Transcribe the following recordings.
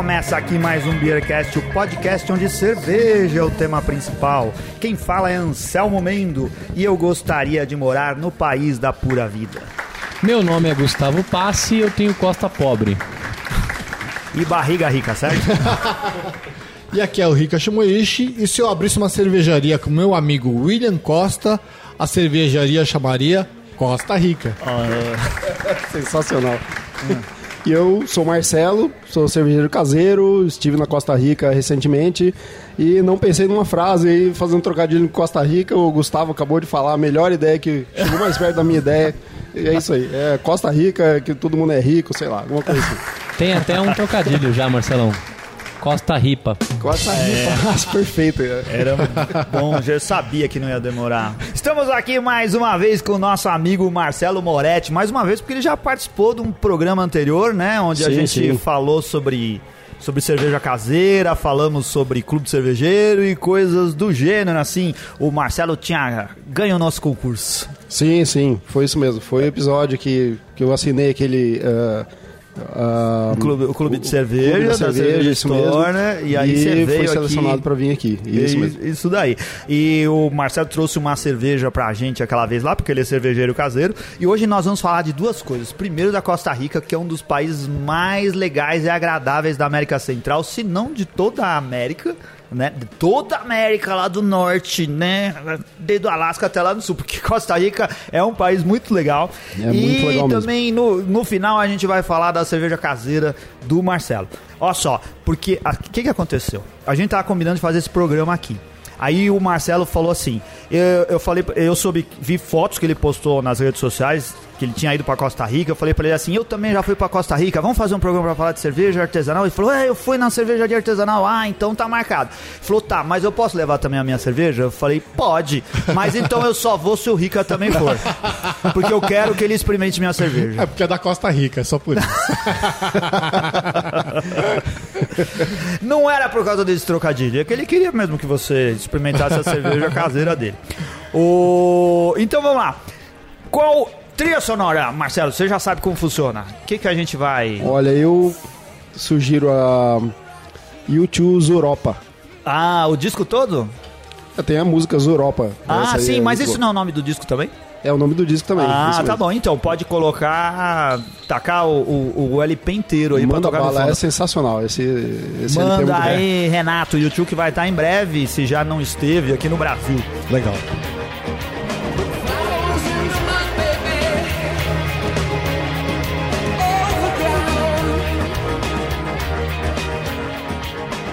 começa aqui mais um Beercast, o podcast onde cerveja é o tema principal. Quem fala é Anselmo Mendo e eu gostaria de morar no país da pura vida. Meu nome é Gustavo Passi e eu tenho costa pobre. E barriga rica, certo? E aqui é o Rica Shimoishi, e se eu abrisse uma cervejaria com meu amigo William Costa, a cervejaria chamaria Costa Rica. Sensacional. E eu sou Marcelo, sou cervejeiro caseiro, estive na Costa Rica recentemente e não pensei numa frase aí, fazendo trocadilho com Costa Rica, o Gustavo acabou de falar a melhor ideia que chegou mais perto da minha ideia. E é isso aí, é Costa Rica, que todo mundo é rico, sei lá, alguma coisa assim. Tem até um trocadilho já, Marcelão. Costa Ripa. Costa Rica, nossa, perfeito. é. Era bom, já sabia que não ia demorar. Estamos aqui mais uma vez com o nosso amigo Marcelo Moretti, mais uma vez porque ele já participou de um programa anterior, né, onde a Sim, gente sim. falou sobre sobre cerveja caseira, falamos sobre clube cervejeiro e coisas do gênero, assim. O Marcelo tinha ganho o nosso concurso. Sim, sim, foi isso mesmo. Foi o episódio que, que eu assinei aquele. ah, ah, O clube, o clube de cerveja, clube da cerveja, isso mesmo. né? E aí você veio foi selecionado para vir aqui. Isso mesmo. Isso daí. E o Marcelo trouxe uma cerveja pra gente aquela vez lá, porque ele é cervejeiro caseiro. E hoje nós vamos falar de duas coisas. Primeiro da Costa Rica, que é um dos países mais legais e agradáveis da América Central, se não de toda a América. Né? De toda a América lá do norte, né? Desde o Alasca até lá do sul, porque Costa Rica é um país muito legal. É e muito legal também no, no final a gente vai falar da cerveja caseira do Marcelo. Olha só, porque o que, que aconteceu? A gente tava combinando de fazer esse programa aqui. Aí o Marcelo falou assim: eu, eu falei, eu soube, vi fotos que ele postou nas redes sociais, que ele tinha ido pra Costa Rica. Eu falei pra ele assim: eu também já fui pra Costa Rica, vamos fazer um programa pra falar de cerveja artesanal? Ele falou: é, eu fui na cervejaria artesanal. Ah, então tá marcado. Ele falou: tá, mas eu posso levar também a minha cerveja? Eu falei: pode, mas então eu só vou se o Rica também for. Porque eu quero que ele experimente minha cerveja. É porque é da Costa Rica, é só por isso. Não era por causa desse trocadilho, é que ele queria mesmo que você experimentasse a cerveja caseira dele. O... Então vamos lá. Qual trilha sonora, Marcelo? Você já sabe como funciona. O que, que a gente vai. Olha, eu sugiro a YouTube Europa. Ah, o disco todo? Tem a música Europa. Ah, sim, é mas isso boa. não é o nome do disco também? É o nome do disco também. ah, tá bom. Então pode colocar. tacar o, o, o LP inteiro aí Manda pra tocar bala, é sensacional. Esse, esse é Manda bom. aí, Renato, YouTube que vai estar em breve, se já não esteve aqui no Brasil. Legal.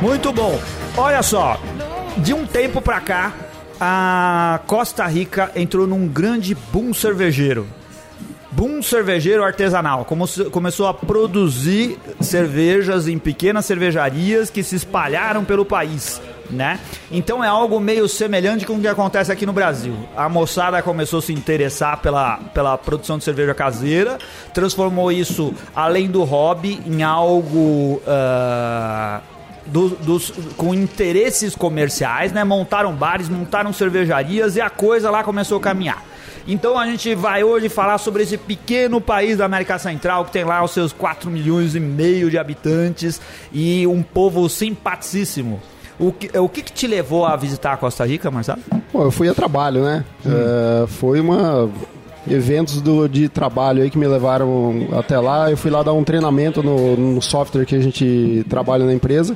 Muito bom. Olha só, de um tempo pra cá, a Costa Rica entrou num grande boom cervejeiro. Boom cervejeiro artesanal. Começou a produzir cervejas em pequenas cervejarias que se espalharam pelo país. Né? Então é algo meio semelhante com o que acontece aqui no Brasil. A moçada começou a se interessar pela, pela produção de cerveja caseira, transformou isso, além do hobby, em algo ah, do- dos, com interesses comerciais, né? Montaram bares, montaram cervejarias e a coisa lá começou a caminhar. Então a gente vai hoje falar sobre esse pequeno país da América Central que tem lá os seus 4 milhões e meio de habitantes e um povo simpaticíssimo. O que, o que, que te levou a visitar a Costa Rica, Marcelo? Bom, eu fui a trabalho, né? É, foi uma eventos do, de trabalho aí que me levaram até lá. Eu fui lá dar um treinamento no, no software que a gente trabalha na empresa.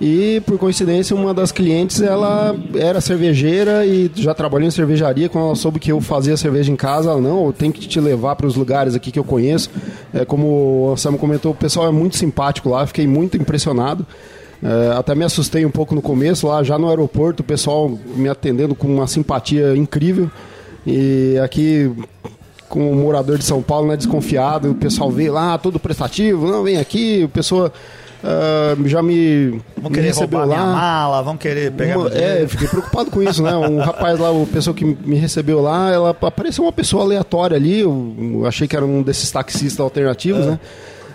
E por coincidência, uma das clientes ela era cervejeira e já trabalhou em cervejaria. Quando ela soube que eu fazia cerveja em casa, ela não, eu tenho que te levar para os lugares aqui que eu conheço. É, como o Sam comentou, o pessoal é muito simpático lá, fiquei muito impressionado. É, até me assustei um pouco no começo, lá já no aeroporto, o pessoal me atendendo com uma simpatia incrível. E aqui, como morador de São Paulo, né, desconfiado, o pessoal veio lá, todo prestativo, não, vem aqui, o pessoa ah, já me, Vão me querer recebeu roubar lá. minha mala, vão querer pegar Uma- é, fiquei preocupado com isso, né? Um rapaz lá, o pessoa que me recebeu lá, ela apareceu uma pessoa aleatória ali. Eu, eu achei que era um desses taxistas alternativos, É. né?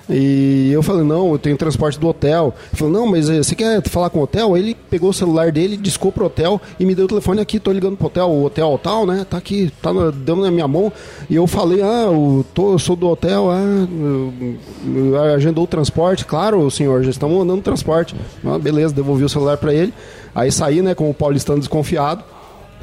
E eu falei, não, eu tenho transporte do hotel. Ele falou, não, mas eh, você quer falar com o hotel? Ele pegou o celular dele, discou pro hotel e me deu o telefone aqui, tô ligando pro hotel, o hotel tal, né? Tá aqui, tá na, na minha mão. E eu falei, ah, eu, tô, eu sou do hotel, ah, eu- eu agendou o transporte, claro, senhor, já estamos mandando transporte. Ah, beleza, devolvi o celular pra ele. Aí saí, né, com o paulistano desconfiado.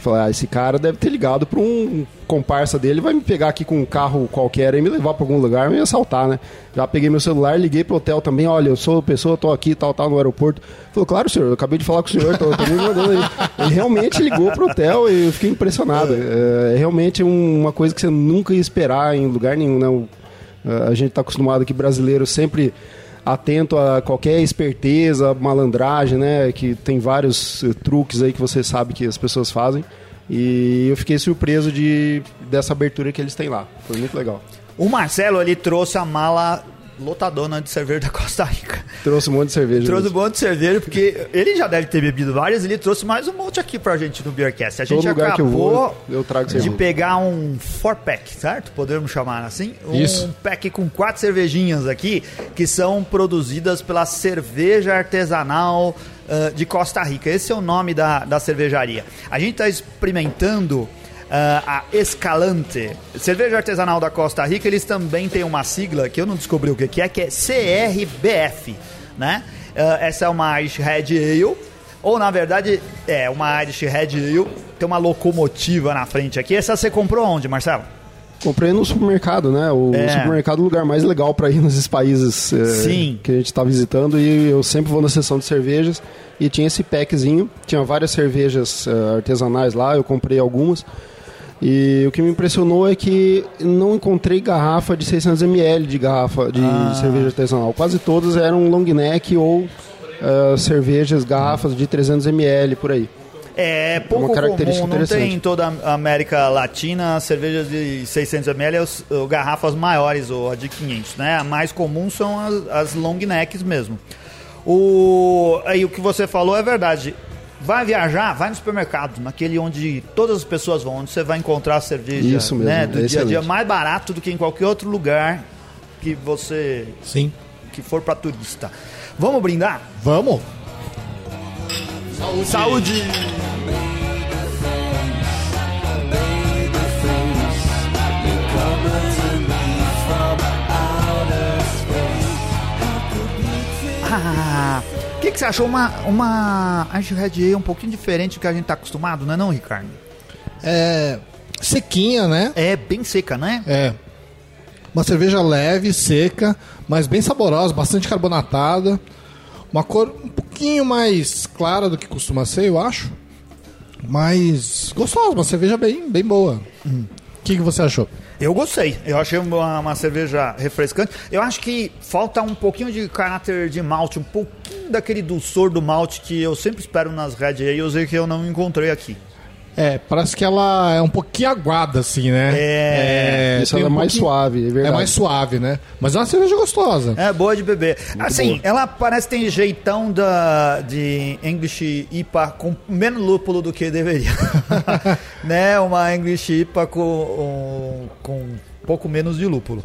Falei, ah, esse cara deve ter ligado para um comparsa dele, vai me pegar aqui com um carro qualquer e me levar para algum lugar, me assaltar, né? Já peguei meu celular, liguei pro hotel também, olha, eu sou pessoa, tô aqui, tal, tal, no aeroporto. Falou, claro, senhor, eu acabei de falar com o senhor, tô, tô me mandando aí. Ele realmente ligou pro hotel e eu fiquei impressionado. É, realmente um- uma coisa que você nunca ia esperar em lugar nenhum, né? A gente tá acostumado aqui, brasileiro, sempre atento a qualquer esperteza, malandragem, né? Que tem vários eh, truques aí que você sabe que as pessoas fazem. E eu fiquei surpreso de, dessa abertura que eles têm lá. Foi muito legal. O Marcelo, ele trouxe a mala lotadona de cerveja da Costa Rica. Trouxe um monte de cerveja. Trouxe um mesmo. monte de cerveja, porque ele já deve ter bebido várias, ele trouxe mais um monte aqui pra gente no Beercast. A gente Todo lugar que eu acabou vou, eu de cerveja. pegar um four pack, certo? Podemos chamar assim? Um Isso. pack com quatro cervejinhas aqui, que são produzidas pela Cerveja Artesanal ah, de Costa Rica. Esse é o nome da, da cervejaria. A gente está experimentando a Escalante. Cerveja Artesanal da Costa Rica, eles também têm uma sigla que eu não descobri o que é, que é CRBF, né? Ah, essa é uma Irish Red Ale, ou na verdade é uma Irish Red Ale, tem uma locomotiva na frente aqui. Essa você comprou onde, Marcelo? Comprei no supermercado, né? O É. supermercado é o lugar mais legal para ir nesses países Sim. que a gente está visitando. E eu sempre vou na seção de cervejas. E tinha esse packzinho. Tinha várias cervejas eh, artesanais lá. Eu comprei algumas. E o que me impressionou é que não encontrei garrafa de 600ml de garrafa de Ah. cerveja artesanal. Quase todas eram long neck ou eh, cervejas, garrafas de 300ml por aí. É pouco característica comum, não tem em toda a América Latina cervejas de 600ml, os- ou garrafas maiores ou a de 500, né? A mais comum são as, as long necks mesmo. O, aí o que você falou é verdade. Vai viajar, vai no supermercado, naquele onde todas as pessoas vão, onde você vai encontrar a cerveja Isso mesmo, né, do é dia a dia excelente. mais barato do que em qualquer outro lugar que você Sim. que for para turista. Vamos brindar? Vamos? Saúde! Ah, o que, que você achou? Uma, uma Irish Red Ale um pouquinho diferente do que a gente tá acostumado, não é não, Ricardo? É. Sequinha, né? É bem seca, né? É. Uma cerveja leve, seca, mas bem saborosa, bastante carbonatada. Uma cor um pouquinho mais clara do que costuma ser, eu acho. Mas gostosa, uma cerveja bem, bem boa. O que, que você achou? Eu gostei. Eu achei uma, uma cerveja refrescante. Eu acho que falta um pouquinho de caráter de malte, um pouquinho daquele dulçor do malte que eu sempre espero nas Red Ales e que eu não encontrei aqui. É, parece que ela é um pouquinho aguada, assim, né? É, Isso tem ela é um mais pouquinho- suave, é É verdade. mais suave, né? Mas é uma cerveja gostosa. É boa de beber. assim, boa. ela parece que tem jeitão da, de English IPA com menos lúpulo do que deveria. né? Uma English IPA com, um- com um pouco menos de lúpulo.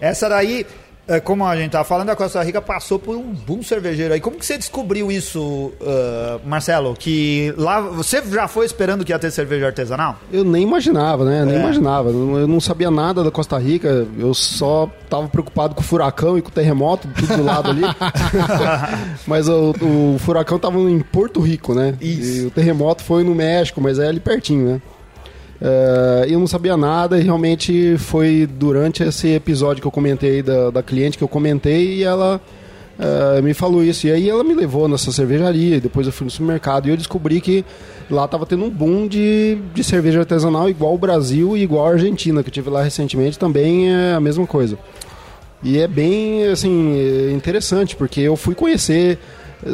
Essa daí, é, como a gente tava falando, a Costa Rica passou por um boom cervejeiro aí. Como que você descobriu isso, ah, Marcelo? Que lá você já foi esperando que ia ter cerveja artesanal? Eu nem imaginava, né? Nem É. imaginava. Eu não sabia nada da Costa Rica. Eu só tava preocupado com o furacão e com o terremoto, tudo do lado ali. mas o, o furacão tava em Porto Rico, né? Isso. E o terremoto foi no México, mas é ali pertinho, né? É, eu não sabia nada e realmente foi durante esse episódio que eu comentei da, da cliente que eu comentei e ela é, me falou isso. E aí ela me levou nessa cervejaria, depois eu fui no supermercado e eu descobri que lá tava tendo um boom de, de cerveja artesanal igual o Brasil e igual a Argentina, que eu tive lá recentemente, também é a mesma coisa. E é bem, assim, interessante, porque eu fui conhecer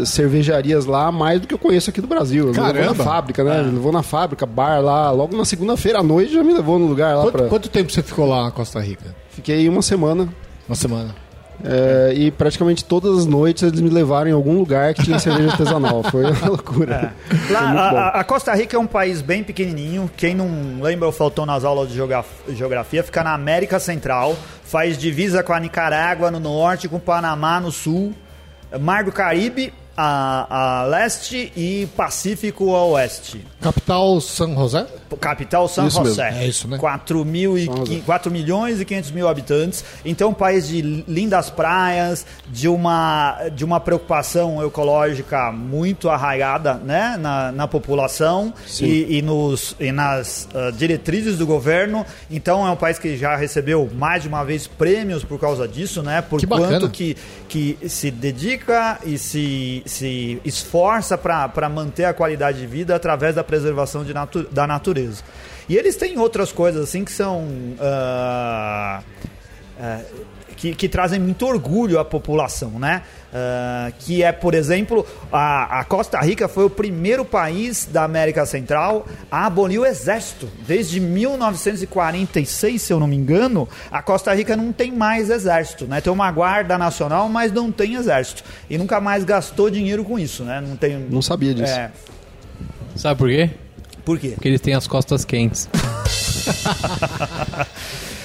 cervejarias lá mais do que eu conheço aqui do Brasil. Me levou na fábrica, né? Me levou na fábrica, bar lá, logo na segunda-feira à noite já me levou no lugar lá Quanto, pra... quanto tempo você ficou lá na Costa Rica? Fiquei uma semana. Uma semana. É, e praticamente todas as noites eles me levaram em algum lugar que tinha cerveja artesanal. Foi uma loucura. Foi Lá, a, a- Costa Rica é um país bem pequenininho. Quem não lembra ou faltou nas aulas de geogra- geografia, fica na América Central, faz divisa com a Nicarágua no norte, com o Panamá no sul, Mar do Caribe a, a leste e Pacífico a oeste. Capital San José? Capital San Isso mesmo. José. É isso, né? 4, mil e, San José. qui- 4 milhões e 500 mil habitantes. Então, um país de lindas praias, de uma, de uma preocupação ecológica muito arraigada né, na, na população e, e nos, e nas ah, diretrizes do governo. Então, é um país que já recebeu mais de uma vez prêmios por causa disso, né? Por Que bacana. quanto que, que se dedica e se, se esforça para manter a qualidade de vida através da preservação de natu da natureza. E eles têm outras coisas assim que são. ah, ah, que, que trazem muito orgulho à população, né? Ah, que é, por exemplo, a, a Costa Rica foi o primeiro país da América Central a abolir o exército. Desde 1946, se eu não me engano, a Costa Rica não tem mais exército, né? Tem uma guarda nacional, mas não tem exército. E nunca mais gastou dinheiro com isso, né? Não tem. Não sabia disso. É, Sabe por quê? Por quê? Porque eles têm as costas quentes.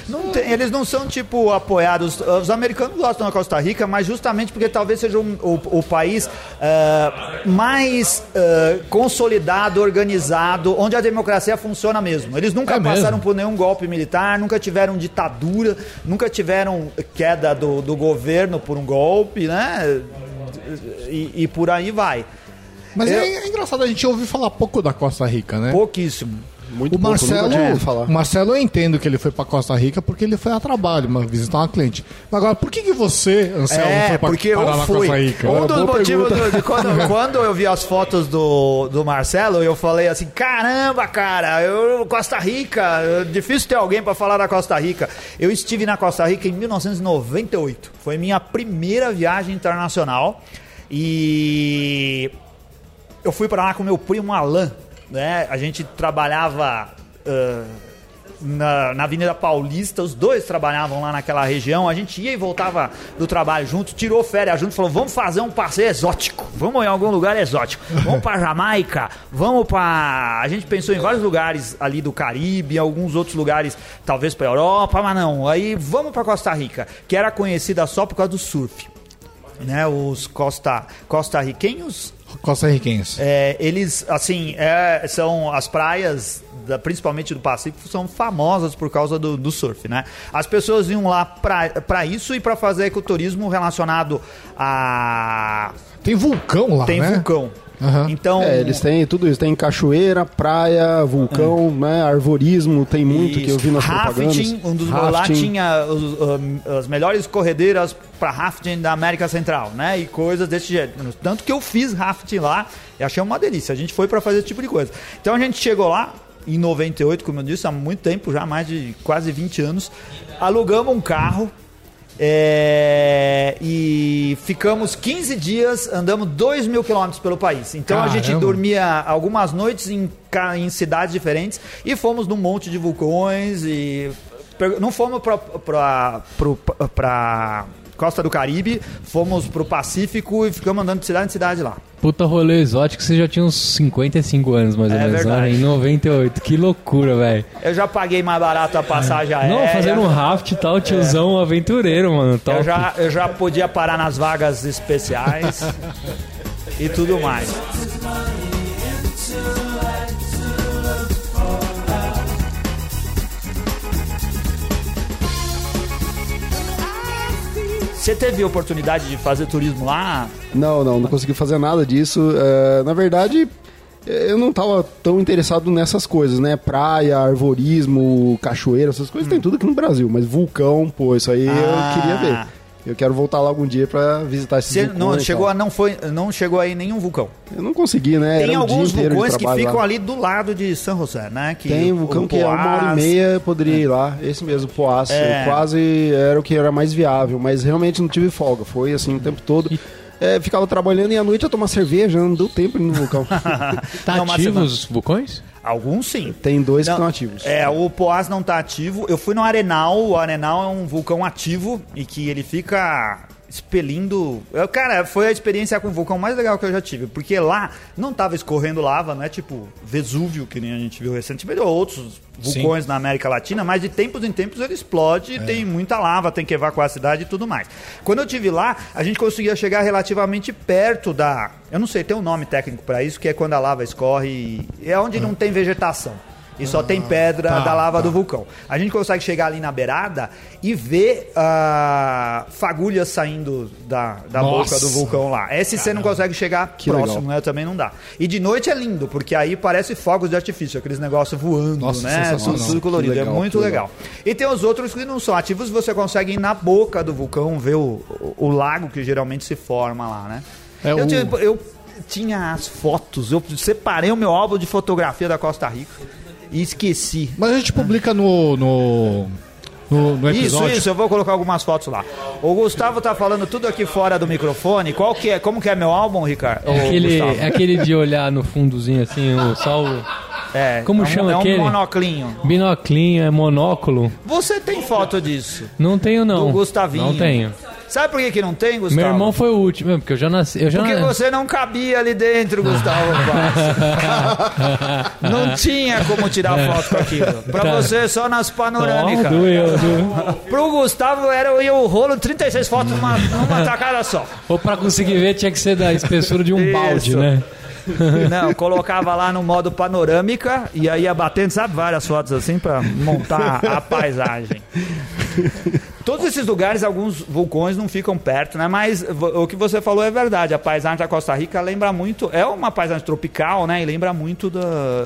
Não tem- eles não são, tipo, apoiados. Os americanos gostam da Costa Rica, mas justamente porque talvez seja um- o, o país ah, mais ah, consolidado, organizado, onde a democracia funciona mesmo. Eles nunca É mesmo? passaram por nenhum golpe militar, nunca tiveram ditadura, nunca tiveram queda do, do governo por um golpe, né? E, e por aí vai. Mas Eu- é, é engraçado, a gente ouve falar pouco da Costa Rica, né? Pouquíssimo. Muito o pouco, Marcelo, falar. o Marcelo eu entendo que ele foi pra Costa Rica porque ele foi a trabalho, uma visitar uma cliente. Mas agora, por que, que você, Anselmo, É, foi pra porque eu fui. Costa Rica? Um É, dos motivos do- de quando, quando eu vi as fotos do, do Marcelo, eu falei assim: caramba, cara, eu, Costa Rica, difícil ter alguém para falar da Costa Rica. Eu estive na Costa Rica em 1998. Foi minha primeira viagem internacional. E eu fui para lá com meu primo Alan, né? A gente trabalhava ah, na, na Avenida Paulista, os dois trabalhavam lá naquela região. A gente ia e voltava do trabalho junto, tirou férias junto, falou: vamos fazer um passeio exótico, vamos em algum lugar exótico, vamos para Jamaica, vamos para. A gente pensou em vários lugares ali do Caribe, alguns outros lugares, talvez para Europa, mas não. Aí vamos para Costa Rica, que era conhecida só por causa do surf. Né, os costa, costarriquenhos Costa Riquense. é, eles, assim, é, são as praias, da- principalmente do Pacífico, são famosas por causa do, do surf, né? As pessoas iam lá para isso e para fazer ecoturismo relacionado a. Tem vulcão lá, Tem né? vulcão. Aham. Então. É, eles têm tudo isso. Tem cachoeira, praia, vulcão, né? Arvorismo, tem muito que eu vi nas propagandas. rafting, um dos lá Rafting. tinha os, um, as melhores corredeiras para rafting da América Central, né? E coisas desse jeito. Tanto que eu fiz rafting lá e achei uma delícia. A gente foi para fazer esse tipo de coisa. Então a gente chegou lá em 98, como eu disse, há muito tempo, já mais de quase 20 anos. Alugamos um carro. É, e ficamos 15 dias, andamos 2 mil quilômetros pelo país. Então a gente Caramba. dormia algumas noites em, em cidades diferentes e fomos num monte de vulcões e não fomos pra, pra, pro- pra Costa do Caribe, fomos pro Pacífico e ficamos andando de cidade em cidade lá. Puta rolê exótico, você já tinha uns 55 anos, mais ou É menos, né? verdade. Em 98. Que loucura, velho. Eu já paguei mais barato a passagem aérea. Não, fazendo um raft e tal, tiozão aventureiro, mano. Top. eu já, eu já podia parar nas vagas especiais e tudo mais. Você teve oportunidade de fazer turismo lá? Não, não, não consegui fazer nada disso. É, na verdade, eu não tava tão interessado nessas coisas, né? Praia, arvorismo, cachoeira, essas coisas tem tudo aqui no Brasil. Mas vulcão, pô, isso aí Ah. eu queria ver. Eu quero voltar lá algum dia pra visitar esses Você vulcões. não chegou a não foi não chegou aí nenhum vulcão. Eu não consegui, né? Tem Era um alguns vulcões que ficam lá. ali do lado de São José, né? Que Tem um vulcão o que é uma hora e Poás- meia, eu poderia ir lá. Esse mesmo, Poás. É. Eu Quase era o que era mais viável, mas realmente não tive folga. Foi assim o tempo todo. é, ficava trabalhando e à noite eu tomar cerveja, não deu tempo no vulcão. Tá Não, mas ativo você- os vulcões? Alguns sim. Tem dois Não, que estão ativos. É, o Poás não tá ativo. Eu fui no Arenal. O Arenal é um vulcão ativo e que ele fica expelindo. Eu, cara, foi a experiência com o vulcão mais legal que eu já tive. Porque lá não tava escorrendo lava, não é tipo Vesúvio, que nem a gente viu recentemente, ou outros vulcões na América Latina, mas de tempos em tempos ele explode, tem muita lava, tem que evacuar a cidade e tudo mais. Quando eu tive lá, a gente conseguia chegar relativamente perto da. Eu não sei, tem um nome técnico para isso, que é quando a lava escorre. e- É onde não tem vegetação. E só tem pedra tá, da lava tá. do vulcão. A gente consegue chegar ali na beirada e ver ah, fagulhas saindo da, da Nossa. boca do vulcão lá. Esse você não consegue chegar Que próximo, legal. né? Também não dá. E de noite é lindo, porque aí parece fogos de artifício, aqueles negócios voando, Nossa, né? Tudo, tudo colorido. Que legal, é muito que legal. E tem os outros que não são ativos, você consegue ir na boca do vulcão, ver o, o, o lago que geralmente se forma lá, né? É eu, o- tinha, eu tinha as fotos, eu separei o meu álbum de fotografia da Costa Rica e esqueci. Mas a gente publica no, no, no, no Isso, episódio. isso, eu vou colocar algumas fotos lá. O Gustavo tá falando tudo aqui fora do microfone. Qual que é? Como que é meu álbum, Ricardo? É aquele, Gustavo. é aquele de olhar no fundozinho assim, o sol. É, como é um- chama é um aquele? monoclinho. Binoclinho, é monóculo. Você tem foto disso? Não tenho, não. Do Gustavinho. Não tenho. Sabe por que, que não tem, Gustavo? Meu irmão foi o último, porque eu já nasci. Eu já Porque você não cabia ali dentro, Gustavo. Não tinha como tirar foto com aquilo. Pra Tá. você, só nas panorâmicas. Oh, doeu, doeu. Pro Gustavo era o rolo 36 fotos numa, numa tacada só. Ou pra conseguir ver tinha que ser da espessura de um Isso. balde, né? Não, colocava lá no modo panorâmica e aí ia batendo, sabe, várias fotos assim pra montar a paisagem. Todos esses lugares, alguns vulcões não ficam perto, né? Mas o que você falou é verdade. A paisagem da Costa Rica lembra muito. É uma paisagem tropical, né? E lembra muito do,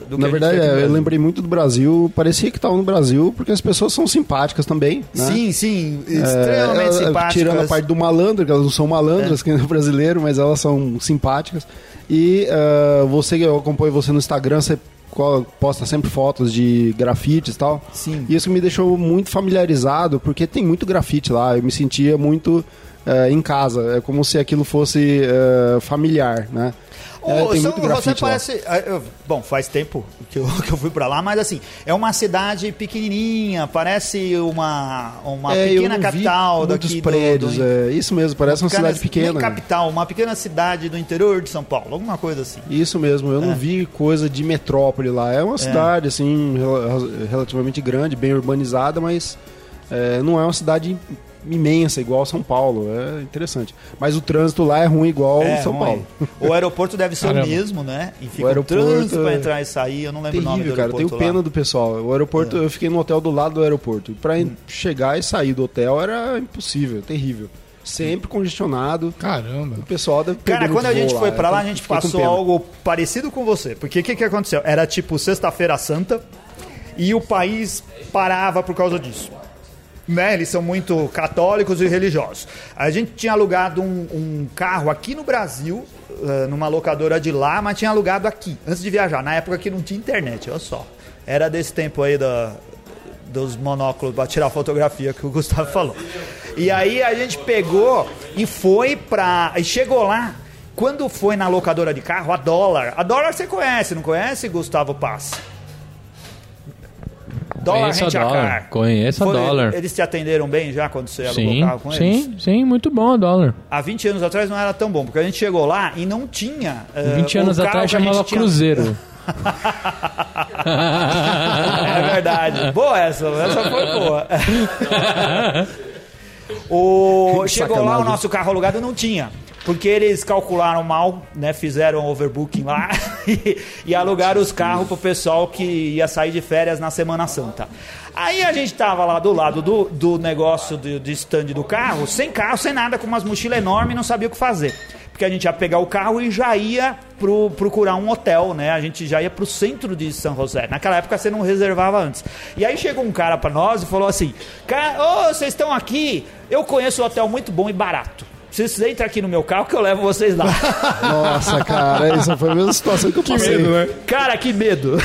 do que Na verdade, é, eu lembrei muito do Brasil. Parecia que estava no Brasil, porque as pessoas são simpáticas também. Né? Sim, sim. É, Extremamente elas- simpáticas. Tirando a parte do malandro, que elas não são malandras, que nem o brasileiro, mas elas são simpáticas. E ah, você, eu acompanho você no Instagram, você posta sempre fotos de grafites e tal. Sim. E isso me deixou muito familiarizado, porque tem muito grafite lá. Eu me sentia muito eh, em casa. É como se aquilo fosse eh, familiar, né? É, Ô, tem São- muito parece. eu- bom, faz tempo que eu, que eu fui pra lá, mas assim, é uma cidade pequenininha, parece uma, uma É, pequena não capital daqui do- prédios, do, é, isso mesmo, parece uma pequena- cidade pequena. nem capital, uma pequena cidade do interior de São Paulo, alguma coisa assim. Isso mesmo, eu não É. vi coisa de metrópole lá. É uma cidade, assim, rel- relativamente grande, bem urbanizada, mas é, não é uma cidade imensa, igual São Paulo. É interessante. Mas o trânsito lá é ruim igual É, São ruim. Paulo. O aeroporto deve ser Caramba. o mesmo, né? E fica O um aeroporto trânsito pra é entrar e sair, eu não lembro o nome do Terrível, cara. Eu aeroporto tenho pena lá. do pessoal. O aeroporto, eu fiquei no hotel do lado do aeroporto. E pra Hum. chegar e sair do hotel era impossível, terrível. Sempre congestionado. Caramba. O pessoal deve Cara, quando a gente foi pra lá, a gente passou algo parecido com você. Porque o que, que aconteceu? Era tipo Sexta-feira Santa e o país parava por causa disso. Né? Eles são muito católicos e religiosos. A gente tinha alugado um, um carro aqui no Brasil, eh, numa locadora de lá, mas tinha alugado aqui, antes de viajar. Na época que não tinha internet, olha só. Era desse tempo aí da, dos monóculos para tirar fotografia que o Gustavo falou. E aí a gente pegou e foi pra. E chegou lá. Quando foi na locadora de carro, a dólar. A dólar você conhece, não conhece, Gustavo Pass? Dólar Conheço a Rent a dólar, Car. conheço a dólar. Eles te atenderam bem já quando você alugou Sim, o carro com eles? sim, sim, muito bom a dólar. Há 20 anos atrás não era tão bom, porque a gente chegou lá e não tinha. eh, 20 o anos carro atrás a chamava tinha- Cruzeiro. É verdade. Boa essa, essa foi boa. o, chegou lá, o nosso carro alugado não tinha. Porque eles calcularam mal, né? Fizeram overbooking lá e, e alugaram os carros pro pessoal que ia sair de férias na Semana Santa. Aí a gente tava lá do lado do, do negócio de, de stand do carro, sem carro, sem nada, com umas mochilas enormes não sabia o que fazer. Porque a gente ia pegar o carro e já ia pro, procurar um hotel, né? A gente já ia pro centro de São José. Naquela época você não reservava antes. E aí chegou um cara pra nós e falou assim: "Cara, vocês estão aqui? Eu conheço um hotel muito bom e barato. Vocês entram aqui no meu carro que eu levo vocês lá. Nossa, cara, essa foi a mesma situação que eu passei. medo, né? Cara, que medo.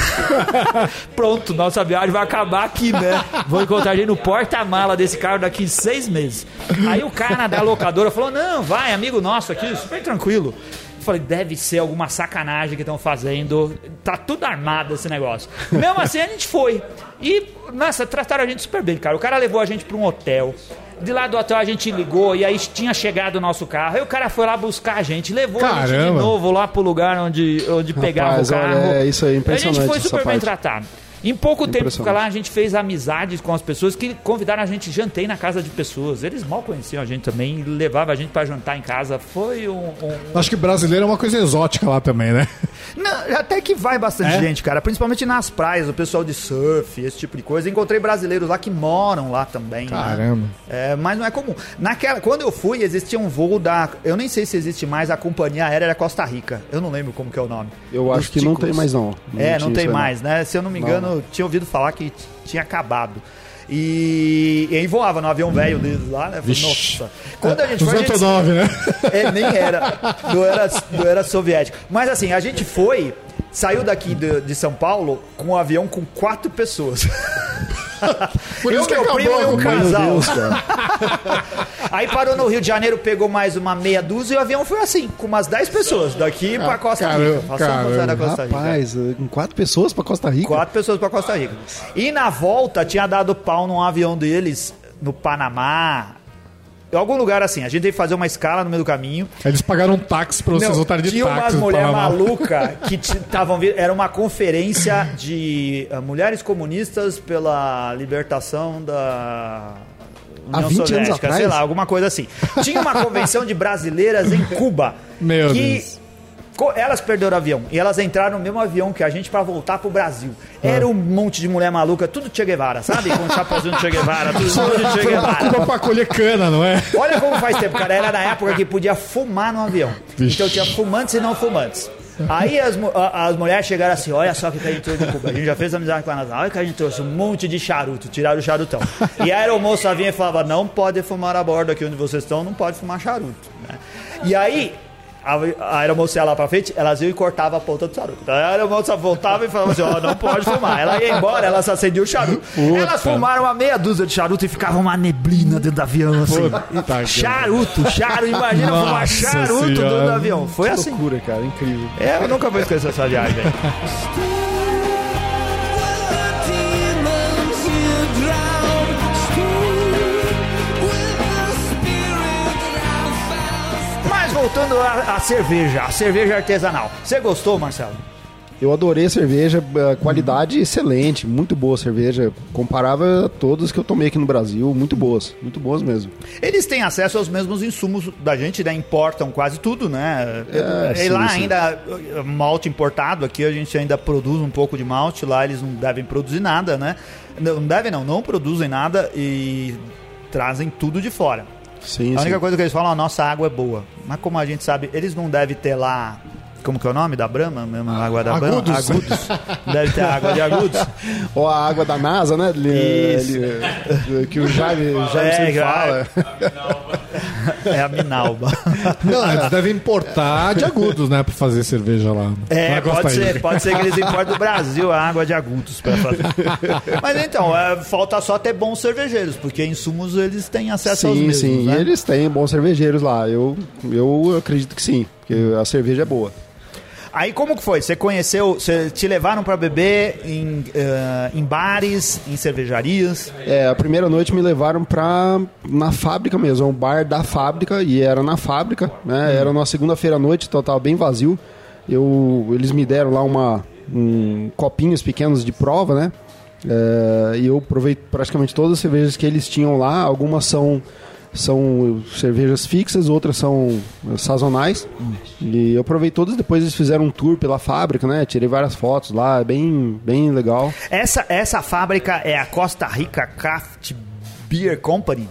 Pronto, nossa viagem vai acabar aqui, né? Vou encontrar a gente no porta-mala desse carro daqui seis meses. Aí o cara da locadora falou: não, vai, amigo nosso aqui, super tranquilo. Eu falei, deve ser alguma sacanagem que estão fazendo. Tá tudo armado esse negócio. Mesmo assim, a gente foi. E, nossa, trataram a gente super bem, cara. O cara levou a gente para um hotel. De lá do hotel a gente ligou e aí tinha chegado o nosso carro. Aí o cara foi lá buscar a gente, levou a gente de Caramba. novo lá pro lugar onde, onde pegava Rapaz, o carro. é isso aí, A impressionante gente foi super bem tratado. Em pouco tempo Impressionante. lá, a gente fez amizades com as pessoas que convidaram a gente jantei na casa de pessoas. Eles mal conheciam a gente também, e levavam a gente pra jantar em casa. Foi um. um- Acho que brasileiro é uma coisa exótica lá também, né? Não, até que vai bastante É? gente, cara. Principalmente nas praias, o pessoal de surf, esse tipo de coisa. Encontrei brasileiros lá que moram lá também. né? Caramba. É, mas não é comum. Naquela, quando eu fui, existia um voo da. Eu nem sei se existe mais a companhia aérea Costa Rica. Eu não lembro como que é o nome. Eu Os acho que não ticos. tem mais, não. É, não tem mais, né? Se eu não me engano, tinha ouvido falar que tinha acabado. E, e aí voava no avião velho deles lá, né? Falei. Nossa. Quando a gente foi, a gente 209, né? é, nem era. Não era, não era soviético. Mas assim, a gente foi, saiu daqui de, de São Paulo com um avião com quatro pessoas. Por Eu, isso que meu acabou primo e um casal. Deus, cara. Aí parou no Rio de Janeiro, pegou mais uma meia dúzia e o avião foi assim, com umas 10 pessoas, daqui pra Costa Rica. caramba, Passamos caramba. da Costa Rica. Rapaz, com quatro pessoas pra Costa Rica? Quatro pessoas pra Costa Rica. E na volta tinha dado pau num avião deles no Panamá. Em algum lugar assim. A gente teve que fazer uma escala no meio do caminho. Eles pagaram um táxi pra vocês voltarem de tinha táxi. umas pra mulheres lá. malucas que estavam vindo. Era uma conferência de ah, mulheres comunistas pela libertação da. Há União 20 anos Soviética, atrás? sei lá, alguma coisa assim. Tinha uma convenção de brasileiras em Cuba. Meu que Deus. Elas perderam o avião e elas entraram no mesmo avião que a gente pra voltar pro Brasil. Ah. Era um monte de mulher maluca, tudo Che Guevara, sabe? Com o chapeuzinho de Che Guevara, tudo, de Che Guevara. Cuba pra colher cana, não é? Olha como faz tempo, cara. Era na época que podia fumar no avião. Vixe. Então tinha fumantes e não fumantes. Aí as, as mulheres chegaram assim: olha só o que a gente trouxe de Cuba. A gente já fez amizade com a NASA. Olha que a gente trouxe um monte de charuto, tiraram o charutão. E a aeromoça vinha e falava: não pode fumar a bordo aqui onde vocês estão, não pode fumar charuto. né? E aí. A, aeromoça ia lá pra frente, elas iam e cortavam a ponta do charuto. Então, a aeromoça voltava e falava assim: ó, não pode fumar. Ela ia embora, ela se acendia o charuto. Elas fumaram uma meia dúzia de charuto e ficava uma neblina dentro do avião, assim. Puta Charuto, charuto, imagina fumar Nossa charuto dentro Senhora. do avião. Foi Que assim. loucura, cara, incrível. É, eu nunca vou esquecer essa viagem. voltando à, cerveja, a cerveja artesanal. Você gostou, Marcelo? Eu adorei a cerveja, a qualidade excelente, muito boa a cerveja. Comparável a todas que eu tomei aqui no Brasil, muito boas, muito boas mesmo. Eles têm acesso aos mesmos insumos da gente, né? Importam quase tudo, né? É, e sim, lá sim. ainda, uh, malte importado, aqui a gente ainda produz um pouco de malte, lá eles não devem produzir nada, né? Não não devem não, não produzem nada e trazem tudo de fora. Sim, a única sim. coisa que eles falam, a nossa água é boa. Mas como a gente sabe, eles não devem ter lá... Como que é o nome da Brahma? Mesmo, a água da Brahma? Agudos. Agudos. Deve ter água de agudos. Ou a água da NASA, né? Ele- Isso. ele- que o Jaime, o Jaime É, sempre fala. É a Minalba. Não, eles devem importar de agudos, né? Pra fazer cerveja lá. É, pode ser, pode ser que eles importem do Brasil a água de agudos para fazer. Mas então, é, falta só ter bons cervejeiros, porque insumos eles têm acesso aos Sim, mesmos, sim. né? E eles têm bons cervejeiros lá. Eu, eu acredito que sim, porque a cerveja é boa. Aí como que foi? Você conheceu, você te levaram para beber em, eh, em bares, em cervejarias? É, a primeira noite me levaram pra na fábrica mesmo, um bar da fábrica e era na fábrica, né? Era na segunda-feira à noite, então tava bem vazio. Eu, eles me deram lá uma um, copinhos pequenos de prova, né? É, e eu provei praticamente todas as cervejas que eles tinham lá. Algumas são são cervejas fixas, outras são eh, sazonais. E eu provei todas. Depois eles fizeram um tour pela fábrica, né? Tirei várias fotos lá, bem bem legal. Essa, essa fábrica é a Costa Rica Craft Beer Company?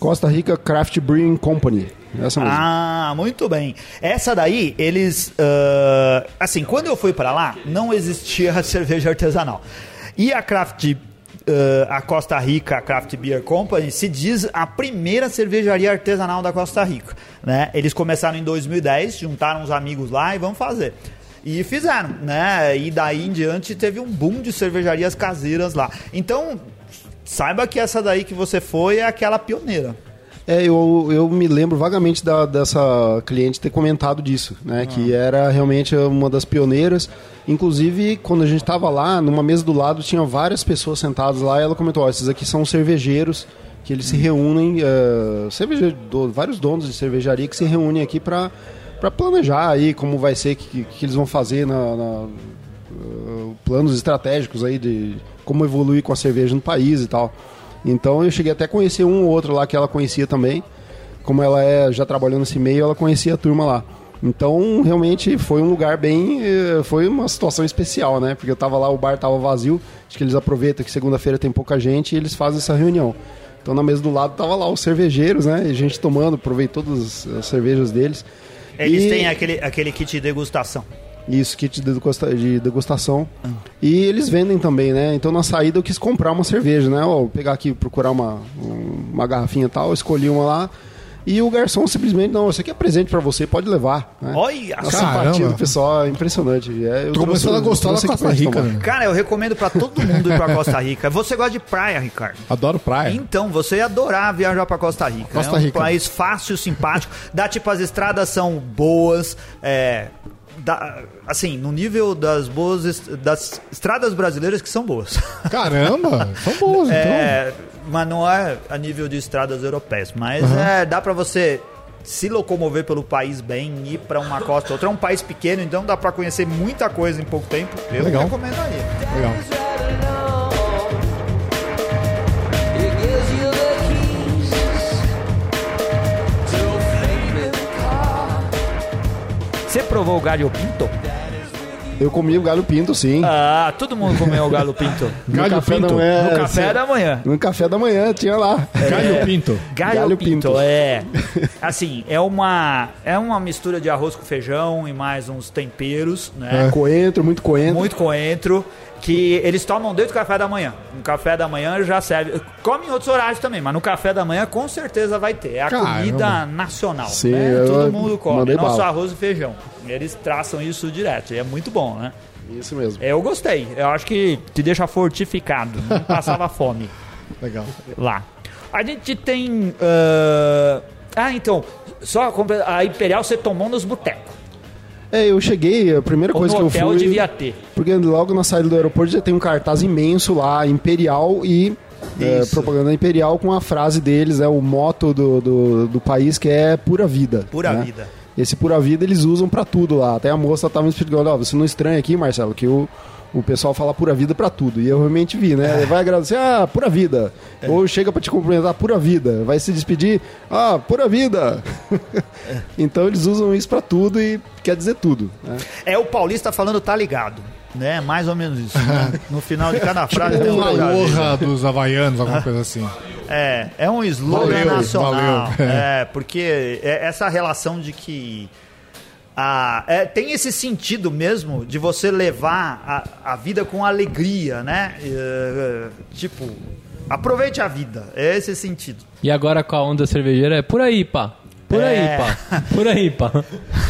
Costa Rica Craft Brewing Company. Essa mesmo. Ah, muito bem. Essa daí, eles. ah, assim, quando eu fui pra lá, não existia cerveja artesanal. E a Craft eh, a Costa Rica Craft Beer Company se diz a primeira cervejaria artesanal da Costa Rica. Né? Eles começaram em 2010, juntaram os amigos lá e vão fazer. E fizeram, né? E daí em diante teve um boom de cervejarias caseiras lá. Então, saiba que essa daí que você foi é aquela pioneira. É, eu, eu me lembro vagamente da, dessa cliente ter comentado disso, né? Que era realmente uma das pioneiras. Inclusive, quando a gente estava lá, numa mesa do lado, tinha várias pessoas sentadas lá e ela comentou, ó, esses aqui são cervejeiros que eles se reúnem, eh, cerveje- do- vários donos de cervejaria que se reúnem aqui para planejar aí como vai ser, que, que eles vão fazer na, na, eh, planos estratégicos aí de como evoluir com a cerveja no país e tal. Então eu cheguei até a conhecer um ou outro lá que ela conhecia também. Como ela é já trabalhando nesse meio, ela conhecia a turma lá. Então realmente foi um lugar bem. eh, Foi uma situação especial, né? Porque eu tava lá, o bar tava vazio. Acho que eles aproveitam que segunda-feira tem pouca gente e eles fazem essa reunião. Então na mesa do lado tava lá os cervejeiros, né? E gente tomando, provei todas as cervejas deles. Eles E- têm aquele, aquele kit de degustação. Isso, kit de degusta- de degustação. E eles vendem também, né? Então na saída eu quis comprar uma cerveja, né? Ó, pegar aqui, procurar uma, um- uma garrafinha e tal, escolhi uma lá. E o garçom simplesmente, não, isso aqui é presente pra você, pode levar. Né? Olha a simpatia do pessoal é impressionante. É, eu Tô começando a gostar da Costa Rica, tomar. né? Cara, eu recomendo pra todo mundo ir pra Costa Rica. Você gosta de praia, Ricardo? Adoro praia. Então, você ia adorar viajar pra Costa Rica. Costa é um Rica. país fácil, simpático. Dá tipo, as estradas são boas. É, dá- assim, no nível das boas est- das estradas brasileiras que são boas. Caramba, são boas, então. É, mas não é a nível de estradas europeias. Mas é, dá pra você se locomover pelo país bem, ir pra uma costa ou outra. É um país pequeno, então dá pra conhecer muita coisa em pouco tempo. Eu Legal. recomendo aí. Legal. Você provou o galho pinto? Eu comi o galho pinto, sim. Ah, todo mundo comeu o galo pinto. No Galho café pinto. da manhã, No café sim. da manhã. No café da manhã tinha lá. Galho Pinto. Galho, Galho pinto, pinto. é. Assim, é uma é uma mistura de arroz com feijão e mais uns temperos, né? Coentro, muito coentro. Muito coentro que eles tomam desde o café da manhã. No café da manhã já serve. Come em outros horários também, mas no café da manhã com certeza vai ter. É a Caramba. comida nacional. Sim, né? Todo mundo come. Nosso bala. arroz e feijão. Eles traçam isso direto. E é muito bom, né? Isso mesmo. Eu gostei. Eu acho que te deixa fortificado. Não passava fome Legal. lá. A gente tem. ah, Ah, então. Só a Imperial você tomou nos botecos. É, eu cheguei, a primeira Ou coisa que eu hotel fui. devia ter. Porque logo na saída do aeroporto já tem um cartaz imenso lá, Imperial e é, propaganda Imperial com a frase deles, é o moto do, do, do país que é pura vida. Pura né? vida. Esse pura vida eles usam pra tudo lá. Até a moça tava me explicando, ó, você não estranha aqui, Marcelo, que o, o pessoal fala pura vida pra tudo. E eu realmente vi, né? Ele vai agradecer, ah, pura vida. Ou chega pra te cumprimentar, pura vida. Vai se despedir, ah, pura vida. então eles usam isso pra tudo e quer dizer tudo. Né? É o paulista falando tá ligado. Né? Mais ou menos isso. né? No final de cada frase tem um Uma honra dos havaianos, alguma coisa assim. É, é um slogan Valeu, nacional. valeu. É, porque é essa relação de que a, é, tem esse sentido mesmo de você levar a, a vida com alegria, né? É, tipo, aproveite a vida. É esse sentido. E agora com a onda cervejeira é por aí, pá. Por É. aí, pá. Por aí, pá.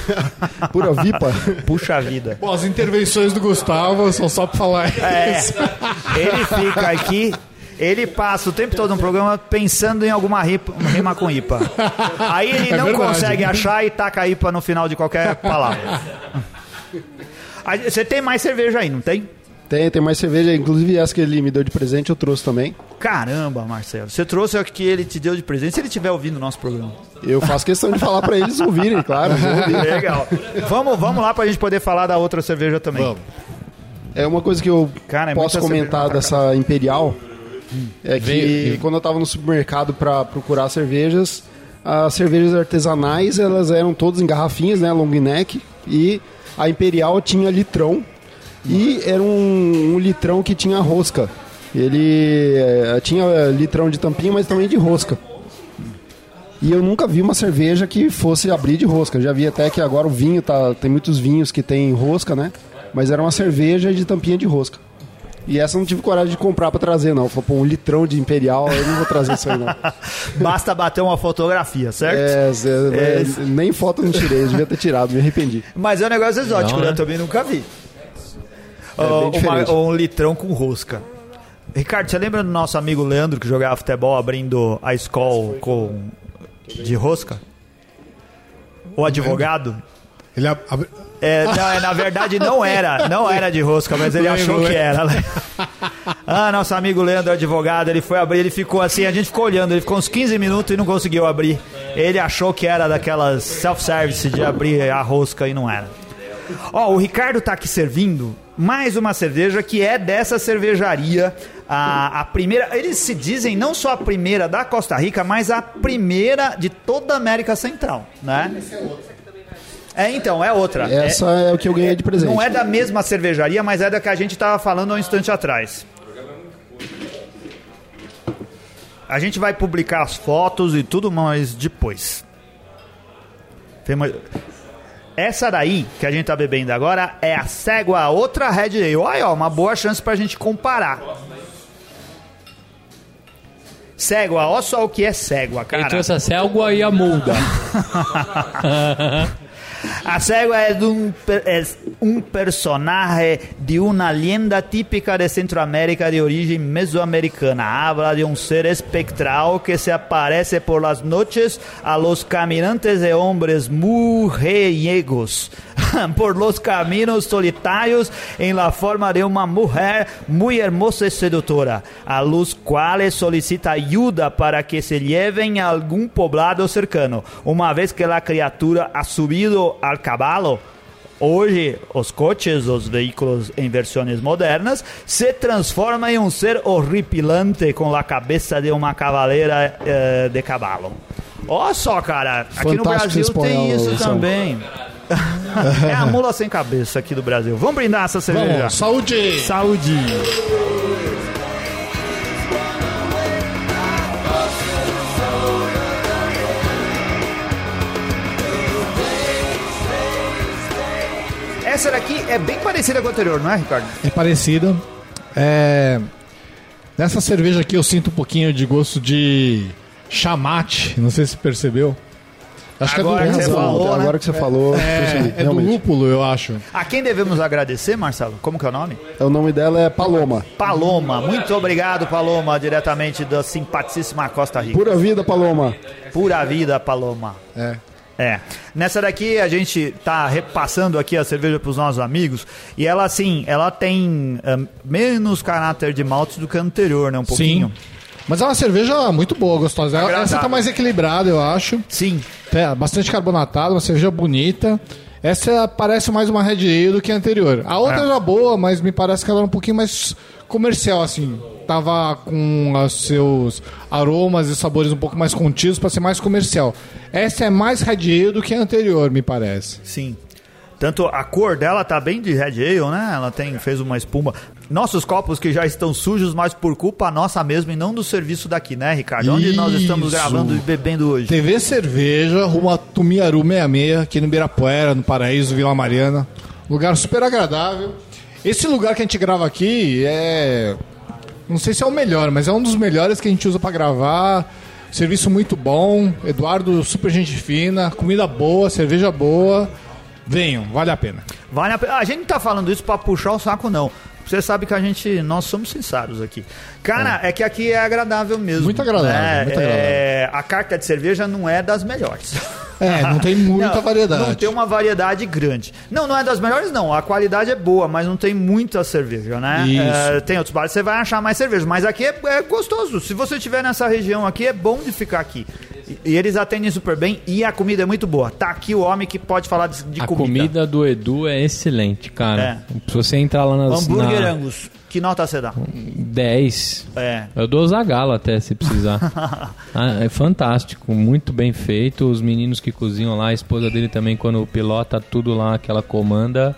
Pura vipa. Puxa a vida. Bom, as intervenções do Gustavo são só pra falar É, isso. ele fica aqui, ele passa o tempo todo no programa pensando em alguma ripa- rima com IPA. Aí ele É não verdade. consegue achar e taca IPA no final de qualquer palavra. Você tem mais cerveja aí, não tem? Tem, tem mais cerveja, inclusive essa que ele me deu de presente eu trouxe também. Caramba, Marcelo. Você trouxe o que ele te deu de presente se ele estiver ouvindo o nosso programa. Eu faço questão de falar pra eles ouvirem, claro. ouvir. Legal. Vamos, vamos lá pra gente poder falar da outra cerveja também. Vamos. É uma coisa que eu Cara, é posso comentar dessa Imperial. É que Veio- quando eu tava no supermercado pra procurar cervejas, as cervejas artesanais elas eram todas em garrafinhas, né, long neck, e a Imperial tinha litrão e era um, um litrão que tinha rosca. Ele eh, tinha eh, litrão de tampinha, mas também de rosca. E eu nunca vi uma cerveja que fosse abrir de rosca. Já vi até que agora o vinho tá. Tem muitos vinhos que tem rosca, né? Mas era uma cerveja de tampinha de rosca. E essa eu não tive coragem de comprar pra trazer, não. Falei, pô, um litrão de Imperial, eu não vou trazer isso aí, não. Basta bater uma fotografia, certo? É, Zé, é, nem foto não tirei, eu devia ter tirado, me arrependi. Mas é um negócio exótico, Não, né? né? Eu também nunca vi. É Ó, bem uma- diferente. um litrão com rosca. Ricardo, você lembra do nosso amigo Leandro que jogava futebol abrindo a escola com de rosca? O advogado? Ele ab- É, não, é, na verdade não era, não era de rosca, mas ele achou que era. Ah, nosso amigo Leandro, advogado, ele foi abrir, ele ficou assim, a gente ficou olhando, ele ficou uns 15 minutos e não conseguiu abrir. Ele achou que era daquelas self-service de abrir a rosca e não era. Ó, o Ricardo tá aqui servindo mais uma cerveja que é dessa cervejaria. A, a primeira, eles se dizem não só a primeira da Costa Rica, mas a primeira de toda a América Central, né? É, então, é outra. É- Essa é, o que eu ganhei de presente. não é da mesma cervejaria, mas é da que a gente estava falando há um instante atrás. A gente vai publicar as fotos e tudo mais depois. Essa daí, que a gente tá bebendo agora, é a Ségua, outra Red Ale. Olha, ó, uma boa chance pra gente comparar. Ségua, olha só o que é Quem cara. trouxe a célgua e a mulda. A cegua é um, é um personagem de uma lenda típica de Centroamérica de origem mesoamericana. Habla de um ser espectral que se aparece por las noches a los caminantes e hombres mujeriegos por los caminos solitarios en la forma de uma mulher muy hermosa e sedutora, a los cuales solicita ayuda para que se lleven a algún poblado cercano. Uma vez que la criatura ha subido al cavalo, Hoje, os coches, os veículos em versões modernas, se transformam em um ser horripilante com a cabeça de uma cavaleira eh, de cavalo. Olha só, cara, aqui no Fantástico Brasil tem isso São. também. é a mula sem cabeça aqui do Brasil. Vamos brindar essa cerveja. Vamos, saúde! Saúde! Essa daqui é bem parecida com a anterior, não é, Ricardo? É parecido. É... Nessa cerveja aqui eu sinto um pouquinho de gosto de chamate. Não sei se percebeu. Acho Agora que é que do você lúpulo. falou, né? Agora que você falou, É, é do lúpulo, eu acho. A quem devemos agradecer, Marcelo? Como que é o nome? O nome dela é Paloma. Paloma. Muito obrigado, Paloma, diretamente da simpaticíssima Costa Rica. Pura vida, Paloma. Pura vida, Paloma. É. É. Nessa daqui a gente tá repassando aqui a cerveja pros nossos amigos e ela assim, ela tem menos caráter de malte do que a anterior, né? Um pouquinho. Sim. Mas é uma cerveja muito boa, gostosa. Agradável. Essa tá mais equilibrada, eu acho. Sim. É, bastante carbonatada, uma cerveja bonita. Essa parece mais uma Red Ale do que a anterior. A outra É. era boa, mas me parece que ela era um pouquinho mais comercial, assim. Tava com os seus aromas e sabores um pouco mais contidos para ser mais comercial. Essa é mais Red Ale do que a anterior, me parece. Sim. Tanto a cor dela tá bem de Red Ale, né? Ela tem, fez uma espuma. Nossos copos que já estão sujos, mas por culpa nossa mesmo e não do serviço daqui, né, Ricardo? Onde nós estamos Isso. gravando e bebendo hoje? TV Cerveja, Rua Tumiaru 66, aqui no Ibirapuera, no Paraíso, Vila Mariana. Lugar super agradável. Esse lugar que a gente grava aqui é. Não sei se é o melhor, mas é um dos melhores que a gente usa pra gravar. Serviço muito bom. Eduardo, super gente fina. Comida boa, cerveja boa. Venham, vale a pena. Vale a pena. A gente não tá falando isso pra puxar o saco, não. Você sabe que a gente, nós somos sinceros aqui. Cara, é, que aqui é agradável mesmo. Muito agradável, né? muito É, a carta de cerveja não é das melhores. É, não tem muita Não, variedade. Não tem uma variedade grande. Não, não é das melhores, não. A qualidade é boa, mas não tem muita cerveja, né? Isso. É, tem outros bares que você vai achar mais cerveja. Mas aqui é, é gostoso. Se você estiver nessa região aqui, é bom de ficar aqui. E, eles atendem super bem e a comida é muito boa. Tá aqui o homem que pode falar de, de a comida. do Edu é excelente, cara. Se você entrar lá nas Hambúrguer na Angus. Que nota você dá? 10, É. eu dou Zagalo até se precisar. Ah, é fantástico, muito bem feito. Os meninos que cozinham lá, a esposa dele também, quando pilota tudo lá que ela comanda,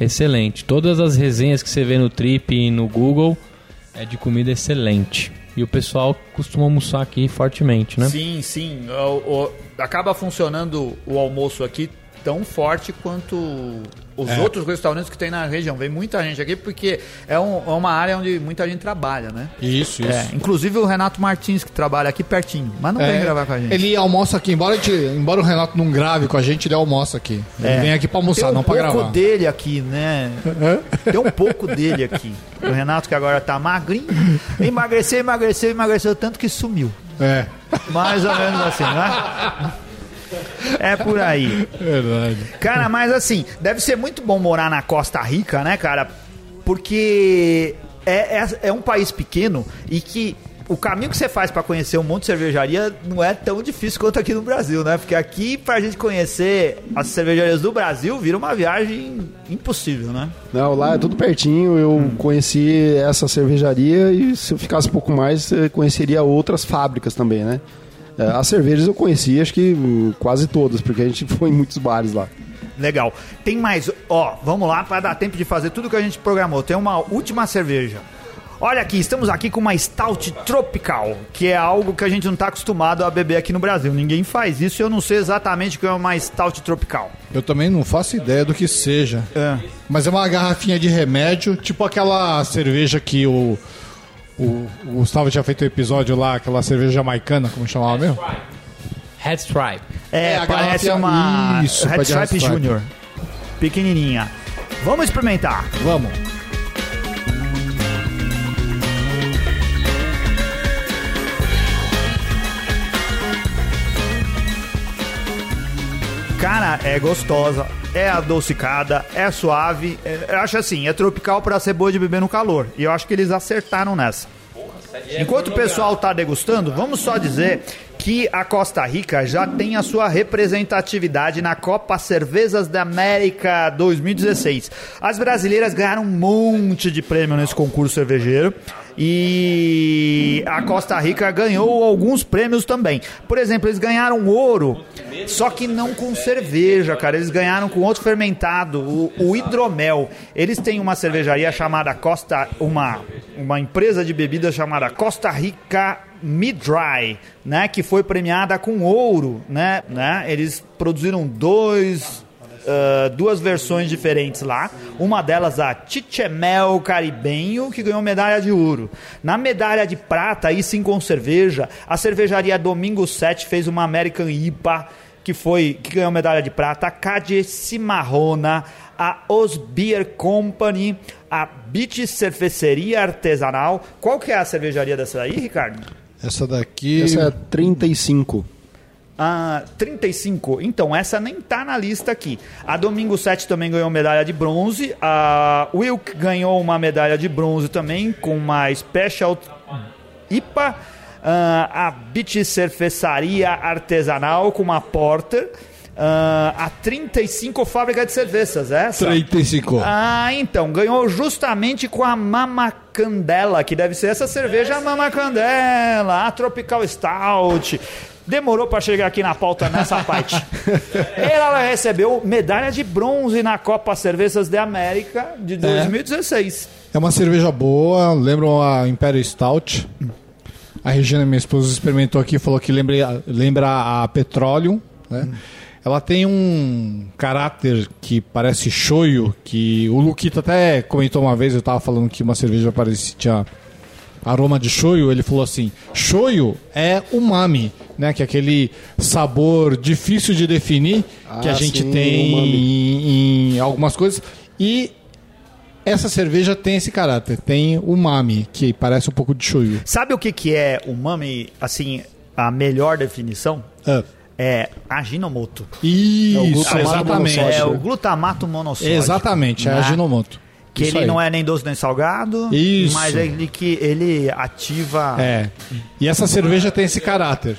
excelente. Todas as resenhas que você vê no Trip e no Google é de comida excelente. E o pessoal costuma almoçar aqui fortemente, né? Sim, sim. O- o- acaba funcionando o almoço aqui tão forte quanto os É. outros restaurantes que tem na região. Vem muita gente aqui porque é, um- é uma área onde muita gente trabalha, né? Isso, isso. É, inclusive o Renato Martins, que trabalha aqui pertinho, mas não vem É, gravar com a gente. Ele almoça aqui, embora, gente- embora o Renato não grave com a gente, ele almoça aqui. Ele É. vem aqui pra almoçar, Tem um não pra pouco gravar. dele aqui, né? Tem um pouco dele aqui. O Renato que agora tá magrinho, emagreceu, emagreceu, emagreceu tanto que sumiu. É, Mais ou menos assim, né? É por aí. verdade. Cara, mas assim, deve ser muito bom morar na Costa Rica, né, cara? Porque é, é, é um país pequeno e que o caminho que você faz pra conhecer um monte de cervejaria não é tão difícil quanto aqui no Brasil, né? Porque aqui, pra gente conhecer as cervejarias do Brasil, vira uma viagem impossível, né? Não, lá é tudo pertinho. Eu conheci essa cervejaria e se eu ficasse um pouco mais, eu conheceria outras fábricas também, né? É, As cervejas eu conheci, acho que hum, quase todas, porque a gente foi em muitos bares lá. Legal. Tem mais, ó, vamos lá para dar tempo de fazer tudo que a gente programou. Tem uma última cerveja. Olha aqui, estamos aqui com uma Stout Tropical, que é algo que a gente não está acostumado a beber aqui no Brasil. Ninguém faz isso e eu não sei exatamente o que é uma Stout Tropical. Eu também não faço ideia do que seja. É. Mas é uma garrafinha de remédio, tipo aquela cerveja que o, o, o Gustavo tinha feito o episódio lá, aquela cerveja jamaicana, como chamava mesmo? Headstripe. É, É, a parece garrafinha- uma Isso, Stripe Red Stripe. Junior. Pequenininha. Vamos experimentar. Vamos. Cara, é gostosa, é adocicada, é suave. é- eu acho assim, é tropical pra ser boa de beber no calor. E eu acho que eles acertaram nessa. Enquanto o pessoal tá degustando, vamos só dizer que a Costa Rica já tem a sua representatividade na Copa Cervezas da América 2016. As brasileiras ganharam um monte de prêmio nesse concurso cervejeiro e a Costa Rica ganhou alguns prêmios também. Por exemplo, eles ganharam ouro, só que não com cerveja, cara. Eles ganharam com outro fermentado, o, o hidromel. Eles têm uma cervejaria chamada Costa, uma uma empresa de bebidas chamada Costa Rica Midry, né, que foi premiada com ouro, né, né? Eles produziram dois ah, duas versões diferentes lá. Uma delas, a Chichemel Caribenho, que ganhou medalha de ouro. Na medalha de prata, aí sim com cerveja, a cervejaria Domingo 7 fez uma American IPA, que foi que ganhou medalha de prata. A Cade Cimarrona, a Os Beer Company, a Beach Cerveceria Artesanal. Qual que é a cervejaria dessa aí, Ricardo? Essa daqui. Essa é 35. Ah, 35. Então, essa nem tá na lista aqui. A Domingo 7 também ganhou medalha de bronze. A Wilk ganhou uma medalha de bronze também, com uma Special IPA. Ah, a Beach Cerveçaria Artesanal, com uma Porter. Ah, a 35 Fábrica de Cervejas, essa? 35. Ah, então, ganhou justamente com a Mama Candela, que deve ser essa cerveja Mama Candela, a Tropical Stout. Demorou pra chegar aqui na pauta nessa parte. Ela recebeu medalha de bronze na Copa Cervejas de América de 2016. É uma cerveja boa, lembra a Imperial Stout. A Regina, minha esposa, experimentou aqui e falou que lembra, lembra a Petroleum. Né? Ela tem um caráter que parece shoyu, que o Luquita até comentou uma vez, eu tava falando que uma cerveja parecia tinha aroma de shoyu, ele falou assim, shoyu é umami, né? Que é aquele sabor difícil de definir que a Ah, gente sim, tem em, em algumas coisas. E essa cerveja tem esse caráter, tem umami, que parece um pouco de shoyu. Sabe o que, que é umami, assim, a melhor definição? Ah, É Aginomoto. Isso, glutamato exatamente. monossódico. É o glutamato monossódico. Exatamente, é né? Aginomoto. Que Isso ele aí. não é nem doce nem salgado, Isso. mas ele que ele ativa. É. E essa cerveja tem esse caráter.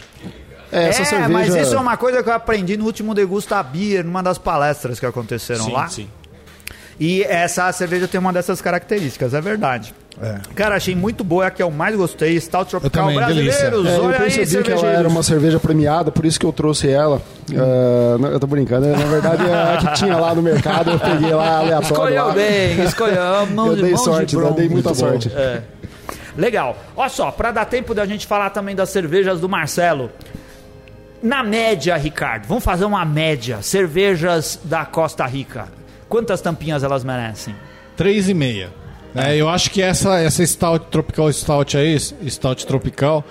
É, essa É, cerveja. mas isso é uma coisa que eu aprendi no último Degusta Beer, numa das palestras que aconteceram lá. E essa cerveja tem uma dessas características, é verdade. Cara, achei muito boa, é a que eu mais gostei. Stout Tropical também, Brasileiros. É, eu olha aí, percebi que ela era uma cerveja premiada, por isso que eu trouxe ela. Não, eu tô brincando, na verdade é a que tinha lá no mercado, eu peguei lá aleatório. Escolheu lá. bem, escolheu. Mão Eu de, dei mão de sorte, né? bronze. dei muita Muito sorte. É. Legal. Olha só, pra dar tempo da gente falar também das cervejas do Marcelo. Na média, Ricardo, vamos fazer uma média. Cervejas da Costa Rica. Quantas tampinhas elas merecem? 3,5. É, eu acho que essa, essa Stout Tropical Stout aí, Stout Tropical,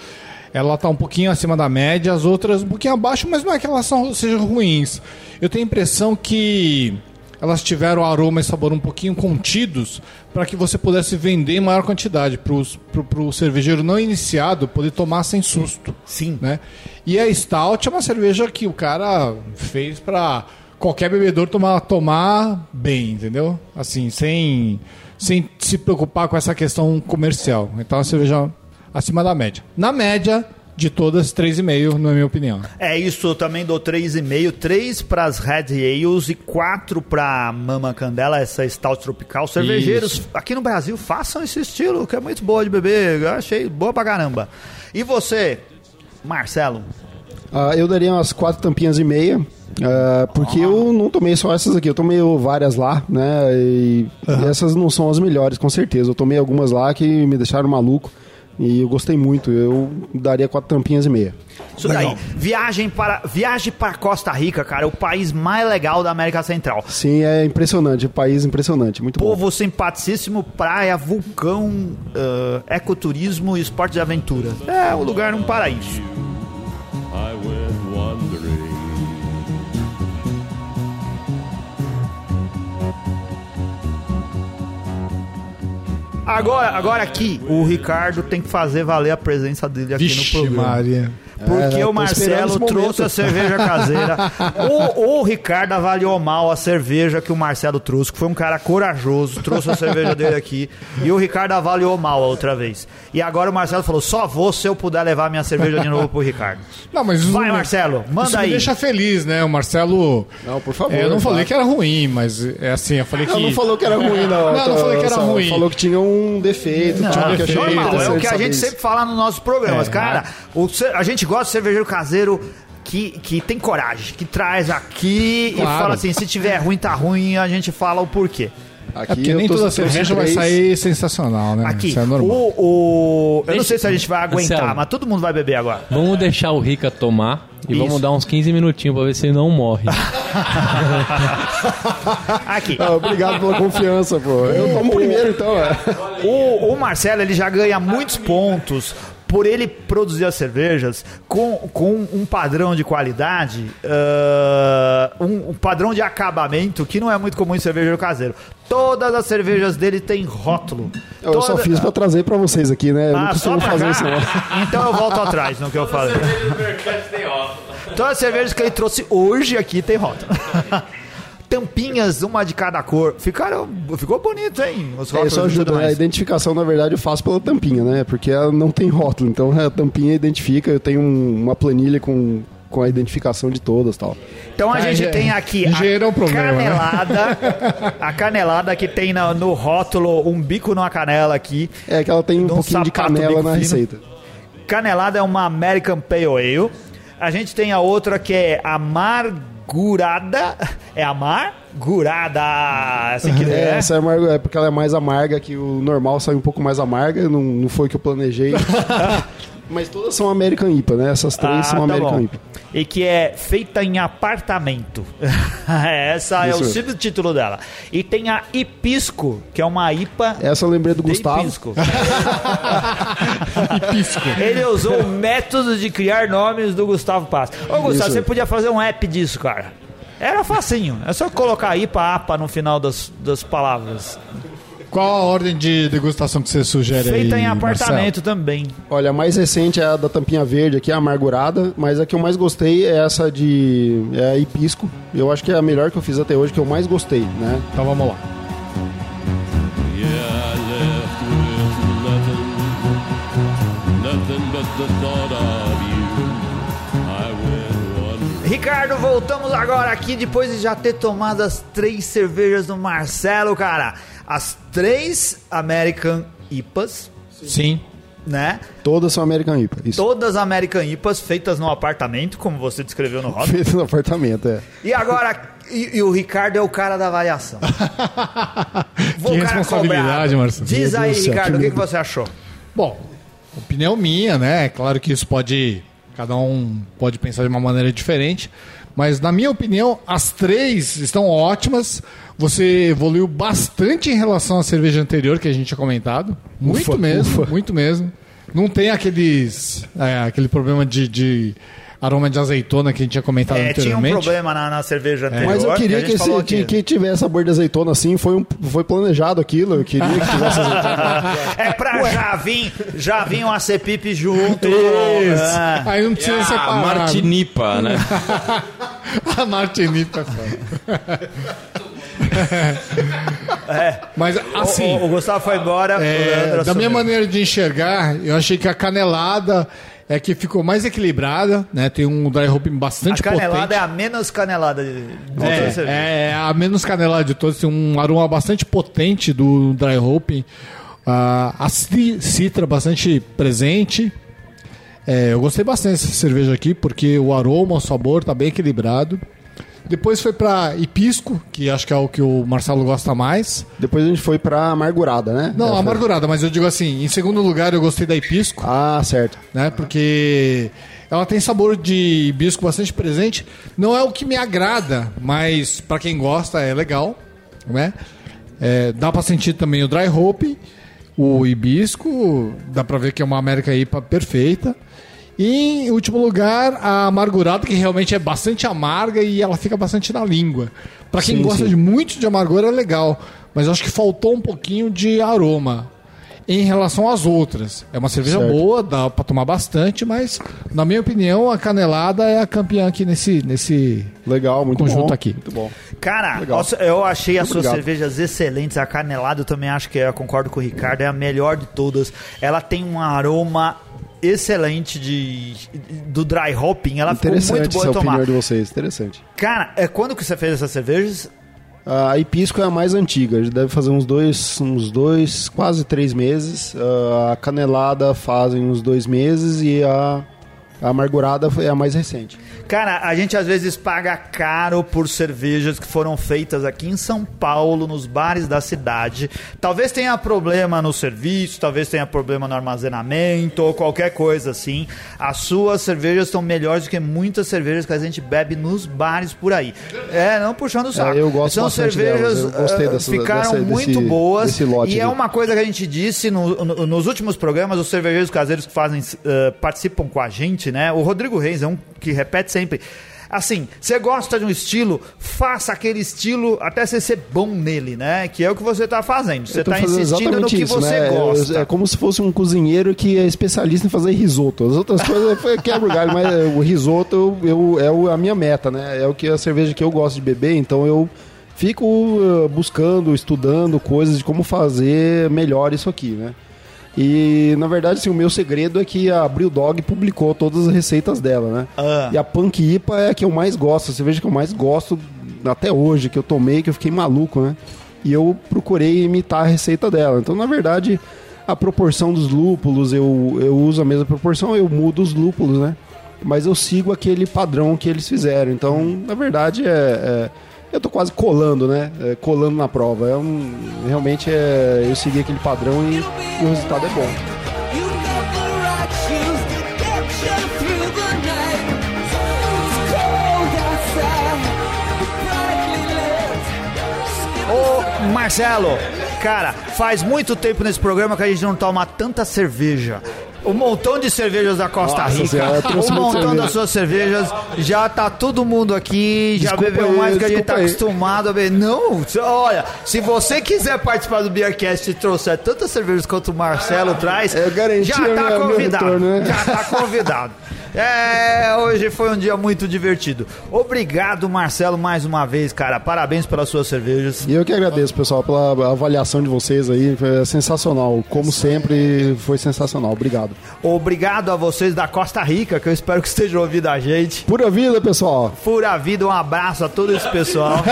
ela tá um pouquinho acima da média, as outras um pouquinho abaixo, mas não é que elas são, sejam ruins. Eu tenho a impressão que elas tiveram aroma e sabor um pouquinho contidos para que você pudesse vender em maior quantidade para o cervejeiro não iniciado poder tomar sem susto. Sim. Né? E a Stout é uma cerveja que o cara fez para qualquer bebedor tomar, tomar bem, entendeu? Assim, sem, sem se preocupar com essa questão comercial. Então, uma cerveja acima da média. Na média de todas, 3,5, na minha opinião. É isso, eu também dou 3,5. 3 para as Red Ales e 4 para Mama Candela, essa Stout Tropical. Cervejeiros Isso. aqui no Brasil façam esse estilo, que é muito boa de beber. Eu achei boa pra caramba. E você, Marcelo? Ah, eu daria umas quatro tampinhas e meia. Ah, porque eu não tomei só essas aqui, eu tomei várias lá, né? E essas não são as melhores, com certeza. Eu tomei algumas lá que me deixaram maluco. E eu gostei muito. Eu daria quatro tampinhas e meia. Isso daí. Viagem para, viagem para Costa Rica, cara, o país mais legal da América Central. Sim, é impressionante. O país impressionante. Muito bom. Povo simpaticíssimo, praia, vulcão, ah, ecoturismo e esporte de aventura. É um lugar, um paraíso. I Agora, agora aqui, o Ricardo tem que fazer valer a presença dele aqui no Vixe, programa. Maria. Porque É, o Marcelo trouxe a cerveja caseira. o, o Ricardo avaliou mal a cerveja que o Marcelo trouxe, que foi um cara corajoso, trouxe a cerveja dele aqui. E o Ricardo avaliou mal a outra vez. E agora o Marcelo falou: só vou se eu puder levar minha cerveja de novo pro Ricardo. Não, mas Vai, me- Marcelo, manda isso aí. me deixa feliz, né? O Marcelo. Não, por favor. É, eu não falei vai. que era ruim, mas é assim, eu falei que. Não, não falou que era ruim, não. Não, não falei que era ruim. Falou que tinha um defeito. Não, tinha um defeito. Normal, é o que a gente isso. sempre fala nos nossos programas. É. Cara, o a gente gosta de cervejeiro caseiro que, que tem coragem, que traz aqui e Claro. fala assim: se tiver ruim, tá ruim, a gente fala o porquê. Aqui É porque nem toda cerveja vai sair sensacional, né? Aqui, Isso é normal. o, o- eu não Deixa- sei se a gente vai aguentar, Marcelo. mas todo mundo vai beber agora. Vamos deixar o Rica tomar e Isso. vamos dar uns 15 minutinhos pra ver se ele não morre. Aqui. Ah, obrigado pela confiança, pô. Eu tomo primeiro, então. É. O, o Marcelo ele já ganha muitos pontos por ele produzir as cervejas com, com um padrão de qualidade, ah, um, um padrão de acabamento que não é muito comum em cervejeiro caseiro. Todas as cervejas dele têm rótulo. Eu só Toda- fiz pra trazer pra vocês aqui, né? Eu não Ah, só costumo pra fazer cá? isso, não. Então eu volto atrás no que eu falei. Todas as cervejas que ele trouxe hoje aqui tem rótulo. Tampinhas, uma de cada cor. Ficaram, ficou bonito, hein? Os É, isso ajuda, né? A identificação, na verdade, eu faço pela tampinha, né? Porque ela não tem rótulo. Então a tampinha identifica, eu tenho um- uma planilha com, com a identificação de todas e tal. Então a Ah, gente engen- tem aqui é a um problema, né? canelada, a canelada que tem na- no rótulo um bico numa canela aqui. É que ela tem um um pouquinho de canela na fino. receita. Canelada é uma American Pale Ale. A gente tem a outra que é amargurada. É amargurada. Essa aqui É, é. essa é, amarga, é porque ela é mais amarga, que o normal sai um pouco mais amarga, não, não foi o que eu planejei. Mas todas são American IPA, né? Essas três Ah, são tá American bom. IPA. E que é feita em apartamento. Essa é Isso o mesmo. subtítulo dela. E tem a Ipisco, que é uma IPA Essa eu lembrei do Gustavo. Ipisco. Ele usou o método de criar nomes do Gustavo Pass. Ô, Gustavo, Isso. você podia fazer um app disso, cara. Era facinho. É só colocar IPA, APA no final das, das palavras. Qual a ordem de degustação que você sugere Feita aí, em apartamento também. Olha, a mais recente é a da tampinha verde aqui, a amargurada, mas a que eu mais gostei é essa de é a Ipisco. Eu acho que é a melhor que eu fiz até hoje, que eu mais gostei, né? Marcelo? Então vamos lá. Ricardo, voltamos agora aqui depois de já ter tomado as três cervejas do Marcelo, cara. As três American IPAs, Sim. né? Todas são American IPA. Isso. Todas American IPAs feitas no apartamento, como você descreveu no rótulo. Feito no apartamento, é. E agora, e, e o Ricardo é o cara da avaliação. Vou Que responsabilidade, cobrado. Marcelo. Diz Meu aí, Ricardo, que o que, que você achou? Bom, opinião minha, né? É claro que isso pode Cada um pode pensar de uma maneira diferente. Mas, na minha opinião, as três estão ótimas. Você evoluiu bastante em relação à cerveja anterior que a gente tinha comentado. Muito Ufa, mesmo, ufa. muito mesmo. Não tem aqueles. é, aquele problema de, de aroma de azeitona que a gente tinha comentado É, tinha um anteriormente. problema na, na cerveja anterior. Mas eu queria a que, esse, que, que tivesse sabor de azeitona assim, foi, um, foi planejado aquilo. Eu queria que tivesse azeitona. É pra já vir, já vir um ACPIP junto. Isso. Ah. Aí não precisa a separar. Martinipa, né? A Martinipa. Mas assim, o, o Gustavo foi embora. é, da minha maneira de enxergar, eu achei que a canelada é que ficou mais equilibrada, né? Tem um dry hopping bastante A canelada potente. é a menos canelada de, de todas as cervejas. É, é a menos canelada de todos. Tem um aroma bastante potente do dry hopping. Ah, a ci- citra bastante presente. É, eu gostei bastante dessa cerveja aqui porque o aroma, o sabor tá bem equilibrado. Depois foi pra Hipisco, que acho que é o que o Marcelo gosta mais. Depois a gente foi pra amargurada, né? Não, Essa amargurada, mas eu digo assim, em segundo lugar eu gostei da Hipisco, Ah, certo. né? Porque ela tem sabor de hibisco bastante presente. Não é o que me agrada, mas pra quem gosta é legal, né? É, dá pra sentir também o dry hope, o hibisco, dá pra ver que é uma América IPA perfeita. E em último lugar, a amargurada, que realmente é bastante amarga e ela fica bastante na língua. Pra quem Sim, gosta sim. de muito de amargor é legal, mas eu acho que faltou um pouquinho de aroma em relação às outras. É uma cerveja Certo. boa, dá pra tomar bastante, mas na minha opinião a canelada é a campeã aqui nesse nesse Legal, muito Conjunto bom. aqui. Muito bom. Cara, Legal. eu achei as Muito suas obrigado. cervejas excelentes. A canelada eu também acho que é, eu concordo com o Ricardo, é a melhor de todas. Ela tem um aroma excelente de do dry hopping. Ela ficou muito boa essa de tomar. opinião de vocês, interessante. Cara, é quando que você fez essas cervejas? A Hipisco é a mais antiga, deve fazer uns dois, uns dois, quase três meses. Ah, a Canelada fazem uns dois meses e a, a Amargurada é a mais recente. Cara, a gente às vezes paga caro por cervejas que foram feitas aqui em São Paulo, nos bares da cidade. Talvez tenha problema no serviço, talvez tenha problema no armazenamento ou qualquer coisa assim. As suas cervejas estão melhores do que muitas cervejas que a gente bebe nos bares por aí. É, não puxando o saco. É, eu gosto São cervejas delas, eu gostei ah, dessa- ficaram dessa- muito desse- boas desse lote e é uma coisa que a gente disse no- no- nos últimos programas, os cervejeiros caseiros que fazem ah, participam com a gente, né? O Rodrigo Reis é um que repete sempre. Assim, você gosta de um estilo, faça aquele estilo até você ser bom nele, né? Que é o que você tá fazendo. Você tá fazendo insistindo no que isso, você né? gosta. É como se fosse um cozinheiro que é especialista em fazer risoto. As outras coisas quebra o galho, mas é, o risoto eu, eu- é a minha meta, né? É o que a cerveja que eu gosto de beber, então eu fico uh, buscando, estudando coisas de como fazer melhor isso aqui, né? E na verdade, assim, o meu segredo é que a Brew Dog publicou todas as receitas dela, né? Ah. E a Punk IPA é a que eu mais gosto, a cerveja que eu mais gosto até hoje, que eu tomei, que eu fiquei maluco, né? E eu procurei imitar a receita dela. Então, na verdade, a proporção dos lúpulos, eu, eu uso a mesma proporção, eu mudo os lúpulos, né? Mas eu sigo aquele padrão que eles fizeram. Então, na verdade, é. é- eu tô quase colando, né? É, colando na prova. É um, realmente é. Eu segui aquele padrão e, e o resultado é bom. Ô, Marcelo, cara, faz muito tempo nesse programa que a gente não toma tanta cerveja. Um montão de cervejas da Costa Nossa Rica, um montão das suas cervejas, já tá todo mundo aqui, já Desculpa bebeu mais do que a gente tá aí. acostumado a beber. Não, olha, se você quiser participar do Beercast e trouxer tantas cervejas quanto o Marcelo traz, eu garanti já tá minha- convidado. retorno, né? Já tá convidado. É, hoje foi um dia muito divertido. Obrigado, Marcelo, mais uma vez, cara. Parabéns pelas suas cervejas. E eu que agradeço, pessoal, pela avaliação de vocês aí. Foi sensacional. Como sempre, foi sensacional. Obrigado. Obrigado a vocês da Costa Rica, que eu espero que estejam ouvindo a gente. Pura vida, pessoal. Pura vida, um abraço a todo esse pessoal.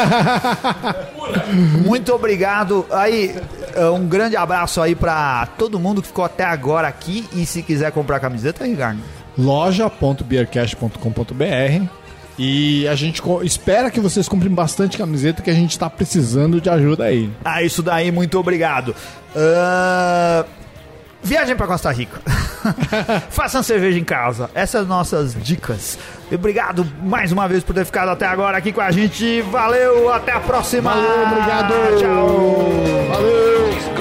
Muito obrigado. Aí, eh, um grande abraço aí pra todo mundo que ficou até agora aqui. E se quiser comprar camiseta, Ricardo. loja.beercast.com.br e a gente espera que vocês comprem bastante camiseta que a gente tá precisando de ajuda aí. Ah, isso daí, muito obrigado. Ah, Viagem pra Costa Rica. Façam cerveja em casa. Essas nossas dicas. Obrigado mais uma vez por ter ficado até agora aqui com a gente. Valeu, até a próxima. Valeu, obrigado. Tchau.